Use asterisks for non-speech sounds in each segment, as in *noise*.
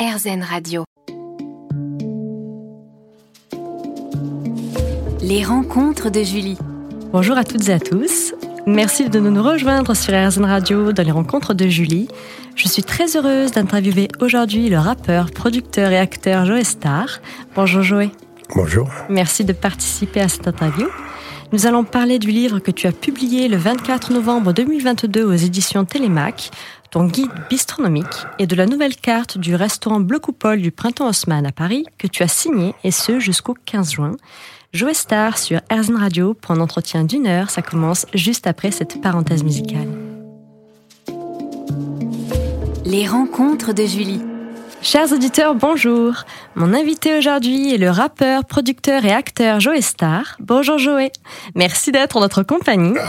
RZN Radio. Les rencontres de Julie. Bonjour à toutes et à tous. Merci de nous rejoindre sur RZN Radio dans les rencontres de Julie. Je suis très heureuse d'interviewer aujourd'hui le rappeur, producteur et acteur Joe Star. Bonjour Joe. Bonjour. Merci de participer à cette interview. Nous allons parler du livre que tu as publié le 24 novembre 2022 aux éditions Télémac, ton guide bistronomique, et de la nouvelle carte du restaurant Bleu Coupole du Printemps Haussmann à Paris que tu as signé, et ce jusqu'au 15 juin. Joe Star sur Erzen Radio pour un entretien d'une heure. Ça commence juste après cette parenthèse musicale. Les rencontres de Julie. Chers auditeurs, bonjour. Mon invité aujourd'hui est le rappeur, producteur et acteur Joe Star. Bonjour Joe. Merci d'être en notre compagnie. *laughs*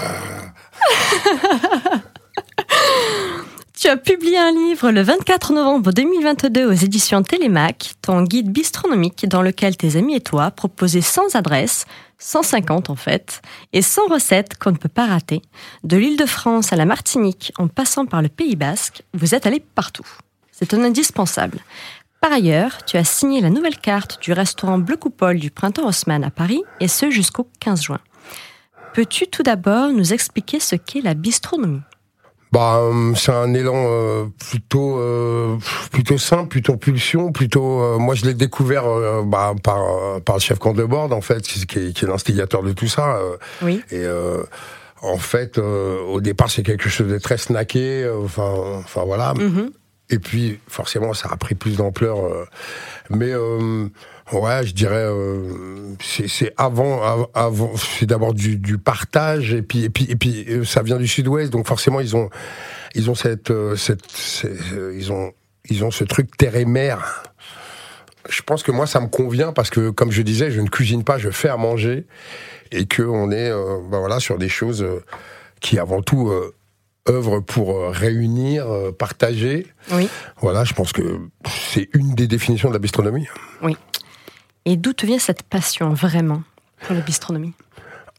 tu as publié un livre le 24 novembre 2022 aux éditions Télémac, ton guide bistronomique dans lequel tes amis et toi proposaient sans adresse, 150 en fait, et sans recettes qu'on ne peut pas rater. De l'île de France à la Martinique, en passant par le Pays Basque, vous êtes allé partout. C'est un indispensable. Par ailleurs, tu as signé la nouvelle carte du restaurant Bleu Coupole du Printemps Haussmann à Paris, et ce jusqu'au 15 juin. Peux-tu tout d'abord nous expliquer ce qu'est la bistronomie? Bah, euh, c'est un élan euh, plutôt euh, plutôt simple, plutôt pulsion, plutôt. moi, je l'ai découvert bah, par par le chef camp de bord, en fait, qui, est, qui est l'instigateur de tout ça. oui. Et en fait, au départ, c'est quelque chose de très snacké. Enfin, enfin voilà. Mhm. Et puis, forcément, ça a pris plus d'ampleur. mais Ouais, je dirais euh, c'est avant, avant c'est d'abord du, du, partage et puis et puis et puis euh, ça vient du Sud-Ouest donc forcément ils ont ils ont cette, euh, cette, ils ont ils ont ce truc terre et mer. Je pense que moi ça me convient parce que comme je disais, je ne cuisine pas, je fais à manger et que on est ben voilà sur des choses qui avant tout œuvrent pour réunir, partager. Oui. Voilà, je pense que c'est une des définitions de la bistronomie. Oui. Et d'où te vient cette passion vraiment pour la bistronomie?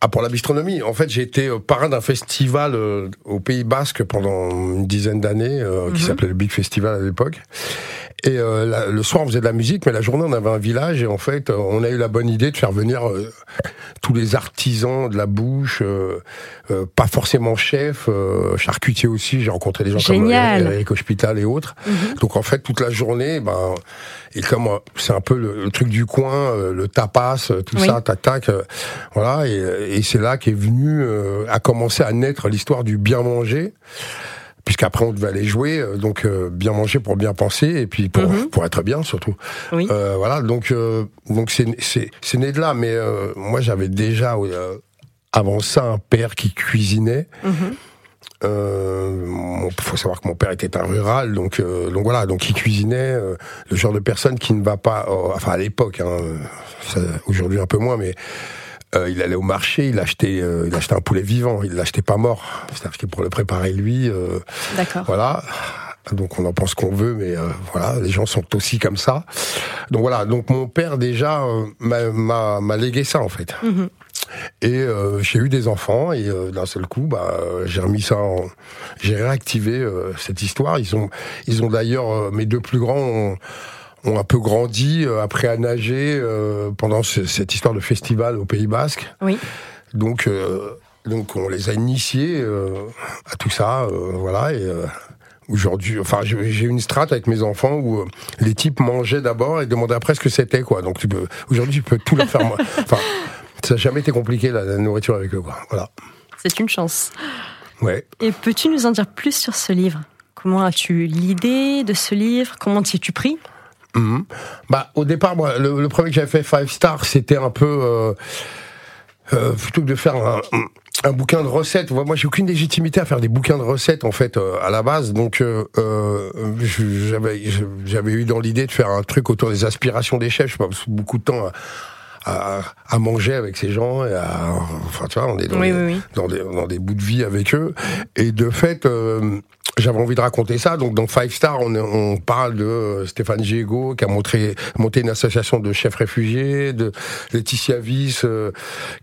Ah, pour la bistronomie, en fait, j'ai été euh, parrain d'un festival euh, au Pays Basque pendant une dizaine d'années, euh, qui mhm. s'appelait le Big Festival à l'époque. Et le soir, on faisait de la musique, mais la journée, on avait un village, et en fait, on a eu la bonne idée de faire venir tous les artisans de la bouche, pas forcément chefs, charcutiers aussi. J'ai rencontré des gens Génial. comme Eric Hospital et autres. Mhm. Donc, en fait, toute la journée, ben, et comme c'est un peu le, truc du coin, le tapas, tout ça, tac tac, voilà. Et, et c'est là qu'est venu, euh, a commencé à naître l'histoire du bien manger puisqu'après on devait aller jouer, euh, donc euh, bien manger pour bien penser et puis pour, Mhm. pour être bien surtout. Oui. Euh, voilà, donc euh, donc c'est né de là, mais moi j'avais déjà avant ça un père qui cuisinait. Mhm. Euh, mon- faut savoir que mon père était un rural, donc donc voilà, donc il cuisinait le genre de personne qui ne va pas, enfin à l'époque, hein, aujourd'hui un peu moins, mais euh, il allait au marché, il achetait, euh, il achetait un poulet vivant, il l'achetait pas mort, c'est-à-dire que pour le préparer lui, euh, D'accord. voilà. Donc on en pense qu'on veut, mais euh, voilà, les gens sont aussi comme ça. Donc voilà, donc mon père déjà euh, m'a- légué ça en fait. Mhm. Et euh, j'ai eu des enfants et euh, d'un seul coup, bah, euh, j'ai remis ça, en... j'ai réactivé euh, cette histoire. Ils ont, ils ont d'ailleurs euh, mes deux plus grands ont, ont un peu grandi, euh, appris à nager euh, pendant ce- cette histoire de festival au Pays Basque. Oui. Donc, euh, donc on les a initiés à tout ça, voilà. Et aujourd'hui, enfin, j'ai une strate avec mes enfants où les types mangeaient d'abord et demandaient après ce que c'était, quoi. Donc tu peux, aujourd'hui, tu peux tout leur faire. *laughs* Enfin, ça n'a jamais été compliqué la, la nourriture avec eux, quoi. Voilà. C'est une chance. Ouais. Et peux-tu nous en dire plus sur ce livre? Comment as-tu l'idée de ce livre? Comment t'y es-tu pris? Mhm. Bah, au départ, moi, le, le premier que j'avais fait, Five Star, c'était un peu euh, euh, plutôt que de faire un, un bouquin de recettes. Moi, j'ai aucune légitimité à faire des bouquins de recettes en fait euh, à la base. Donc, euh, euh, j'avais eu dans l'idée de faire un truc autour des aspirations des chefs. Je passe beaucoup de temps à, à, à, manger avec ces gens et à, enfin tu vois, on est dans, Oui, des, oui, oui. dans des dans des bouts de vie avec eux et de fait. euh, j'avais envie de raconter ça. Donc, dans Five Star, on, on parle de euh, Stéphane Giego, qui a montré, monté une association de chefs réfugiés, de Laetitia Viss, euh,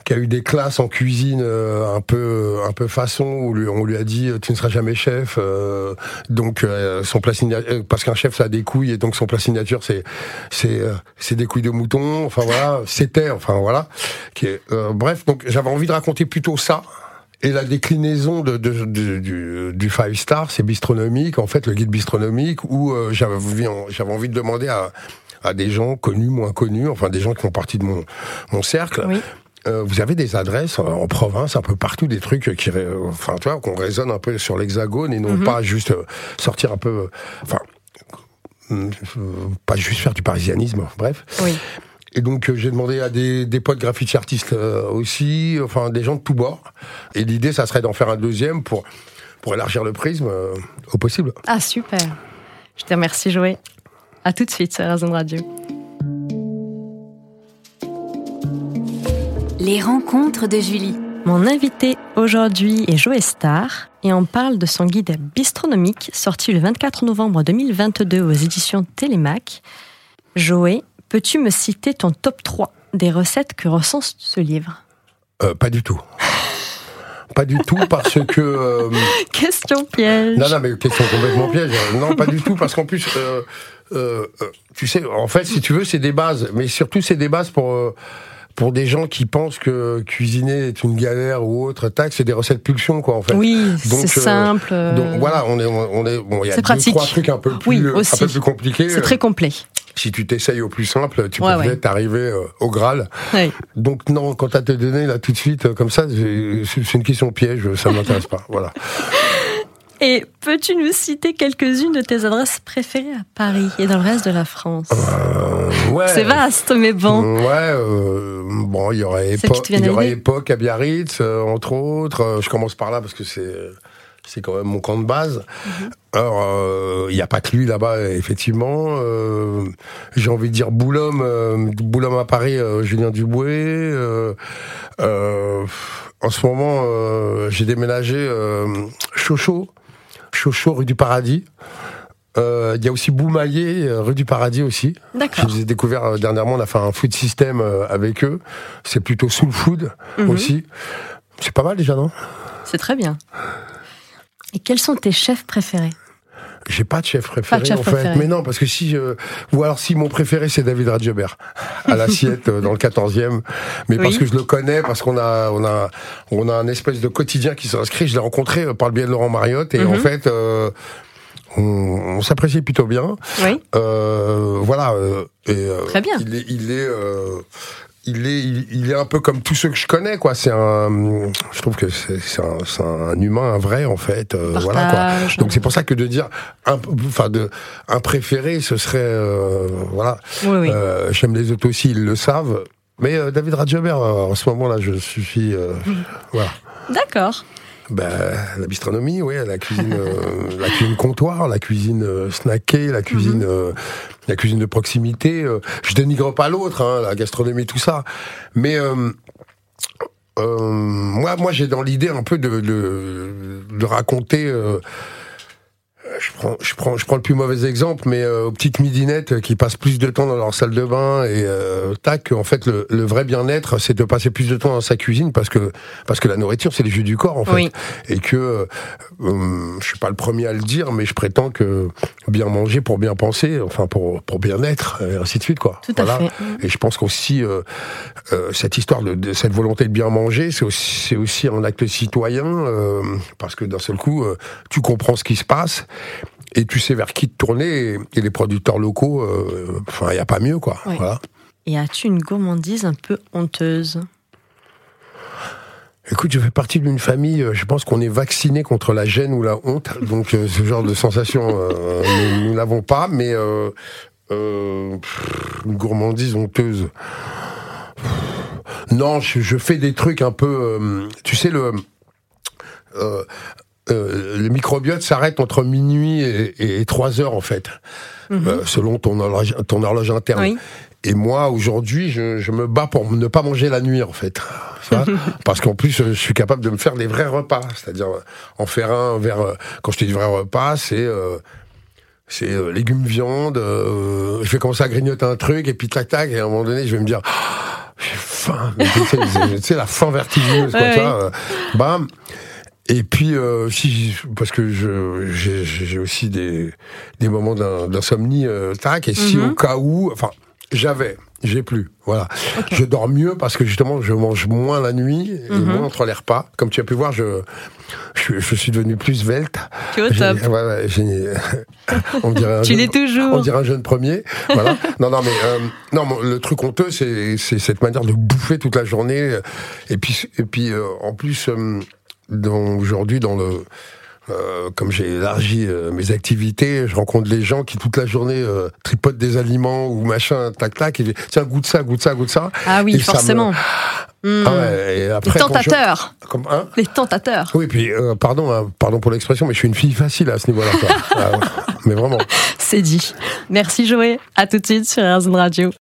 qui a eu des classes en cuisine euh, un peu, un peu façon, où lui- on lui a dit, tu ne seras jamais chef. euh, donc, euh, son plat signature, parce qu'un chef, ça a des couilles, et donc son plat signature, c'est, c'est, euh, c'est des couilles de mouton. Enfin, voilà, c'était, enfin, voilà. Qui est, euh, bref, donc, j'avais envie de raconter plutôt ça. Et la déclinaison de, de- de- du, du Five Star, c'est bistronomique, en fait, le guide bistronomique, où euh, j'avais envie, j'avais envie de demander à, à des gens connus, moins connus, enfin des gens qui font partie de mon, mon cercle. Oui. Euh, vous avez des adresses en, en province, un peu partout, des trucs qui, enfin, tu vois, qu'on résonne un peu sur l'hexagone et non Mhm. pas juste euh, sortir un peu, euh, enfin, euh, pas juste faire du parisianisme, bref. Oui. Et donc euh, j'ai demandé à des, des potes graffiti artistes euh, aussi, enfin des gens de tous bords. Et l'idée, ça serait d'en faire un deuxième pour pour élargir le prisme euh, au possible. Ah, super. Je te remercie, Joé. À tout de suite sur Razon Radio. Les rencontres de Julie. Mon invité aujourd'hui est Joé Star et on parle de son guide bistronomique sorti le 24 novembre 2022 aux éditions Télémac. Joé, peux-tu me citer ton top 3 des recettes que recense ce livre Euh, pas du tout. *laughs* Pas du tout parce que euh, Question piège. non non mais question complètement piège. Non pas du tout parce qu'en plus euh, tu sais en fait si tu veux c'est des bases mais surtout c'est des bases pour pour des gens qui pensent que cuisiner est une galère ou autre tac c'est des recettes pulsion quoi en fait. Oui, c'est simple. euh, Donc voilà, on est, on est, bon, il y a C'est deux, pratique. trois trucs un peu plus, Oui, un peu plus compliqués. C'est très complet. Si tu t'essayes au plus simple, tu Ouais, peux ouais. peut-être arriver euh, au Graal. Donc non, quand à te donné là tout de suite euh, comme ça, c'est une question piège, ça m'intéresse pas. *laughs* Voilà. Et peux-tu nous citer quelques-unes de tes adresses préférées à Paris et dans le reste de la France? Euh, ouais. C'est vaste, mais bon. Ouais, euh, bon, il y aurait il y à aurait époque à Biarritz, euh, entre autres. Je commence par là parce que c'est c'est quand même mon camp de base. Alors, euh, il n'y a pas que lui là-bas, effectivement. Euh, J'ai envie de dire Boulogne, euh, Boulogne à Paris, euh, Julien Duboué. Euh, euh, en ce moment, euh, j'ai déménagé euh, Chocho, Chocho rue du Paradis. Euh, Il y a aussi Boumaillé, euh, rue du Paradis aussi. Je les ai découverts euh, dernièrement, on a fait un food system euh, avec eux. C'est plutôt soul food Mhm. aussi. C'est pas mal déjà, non? C'est très bien. Et quels sont tes chefs préférés? J'ai pas de chef préféré de chef en fait. préféré. Mais non, parce que si je... Ou alors si mon préféré c'est David Radjebert, à *laughs* l'assiette euh, dans le 14e. Mais parce que je le connais, parce qu'on a, on a, on a un espèce de quotidien qui s'inscrit. Je l'ai rencontré euh, par le biais de Laurent Mariotte. Et Mhm. en fait... euh, on, on s'apprécie plutôt bien. Oui. Euh, voilà. euh, et, euh, Très bien. Il est, il est, euh, il est, il, il est un peu comme tous ceux que je connais, quoi. C'est un, je trouve que c'est un, un humain, un vrai, en fait. euh, voilà, quoi. Donc c'est pour ça que de dire, un, enfin de, un préféré, ce serait, euh, voilà. Oui, oui. Euh, J'aime les autres aussi, ils le savent. Mais euh, David Radjebert, euh, en ce moment-là, je suis, euh, voilà. D'accord. Ben, la bistronomie, oui, la cuisine, euh, *laughs* la cuisine comptoir, la cuisine euh, snackée, la cuisine, euh, la cuisine de proximité. euh, je dénigre pas l'autre, hein, la gastronomie, tout ça. Mais euh, euh, moi, moi, j'ai dans l'idée un peu de, de, de raconter. Euh, je prends, je prends, je prends le plus mauvais exemple, mais euh, aux petites midinettes qui passent plus de temps dans leur salle de bain et euh, tac, en fait, le, le vrai bien-être, c'est de passer plus de temps dans sa cuisine parce que parce que la nourriture, c'est le jus du corps, en fait Oui. et que euh, euh, je suis pas le premier à le dire, mais je prétends que bien manger pour bien penser, enfin pour pour bien être, et ainsi de suite quoi. Tout à Voilà. fait. Et je pense qu'aussi euh, euh, cette histoire de, de cette volonté de bien manger, c'est aussi c'est aussi un acte citoyen euh, parce que d'un seul coup, euh, tu comprends ce qui se passe. Et tu sais vers qui te tourner, et, et les producteurs locaux, euh, enfin, il n'y a pas mieux, quoi. Voilà. Et as-tu une gourmandise un peu honteuse? Écoute, je fais partie d'une famille, euh, je pense qu'on est vacciné contre la gêne ou la honte, donc euh, ce genre de sensation, euh, nous nous n'avons pas, mais pff, une gourmandise honteuse. Non, je, je fais des trucs un peu, tu sais le, euh, le microbiote s'arrête entre minuit et, et, 3 heures en fait, mhm. selon ton horloge, ton horloge interne. Et moi, aujourd'hui, je, je, me bats pour ne pas manger la nuit, en fait. *laughs* Parce qu'en plus, je suis capable de me faire des vrais repas. C'est-à-dire, en faire un vers, quand je dis vrais repas, c'est, euh, c'est euh, légumes, viande, euh, je vais commencer à grignoter un truc, et puis tac tac, et à un moment donné, je vais me dire, ah, j'ai faim. tu sais, la faim vertigineuse, quoi, ça. Euh, bam. Et puis, euh, si, parce que j'ai, aussi des, des moments d'insomnie, euh, tac, et si mm-hmm. au cas où, enfin, j'avais, j'ai plus. Voilà. Je dors mieux parce que justement, je mange moins la nuit et mhm. moins entre les repas. Comme tu as pu voir, je, je, suis devenu plus svelte. Tu es au top. Voilà, *laughs* on dirait tu l'es toujours. On dirait un jeune premier. Voilà. non, non, mais euh, non, le truc honteux, c'est cette manière de bouffer toute la journée. Et puis, et puis euh, en plus, euh, aujourd'hui, dans le euh, comme j'ai élargi euh, mes activités, je rencontre les gens qui toute la journée euh, tripotent des aliments ou machin, tac tac, et tiens goûte ça, goûte ça, goûte ça. Ah oui, forcément. Ah ouais, et après, les tentateurs. Comme, hein les tentateurs. Oui, puis pardon, hein, pardon pour l'expression, mais je suis une fille facile à ce niveau-là. *laughs* ah, mais vraiment. C'est dit. Merci Joël. À tout de suite sur Airzone Radio.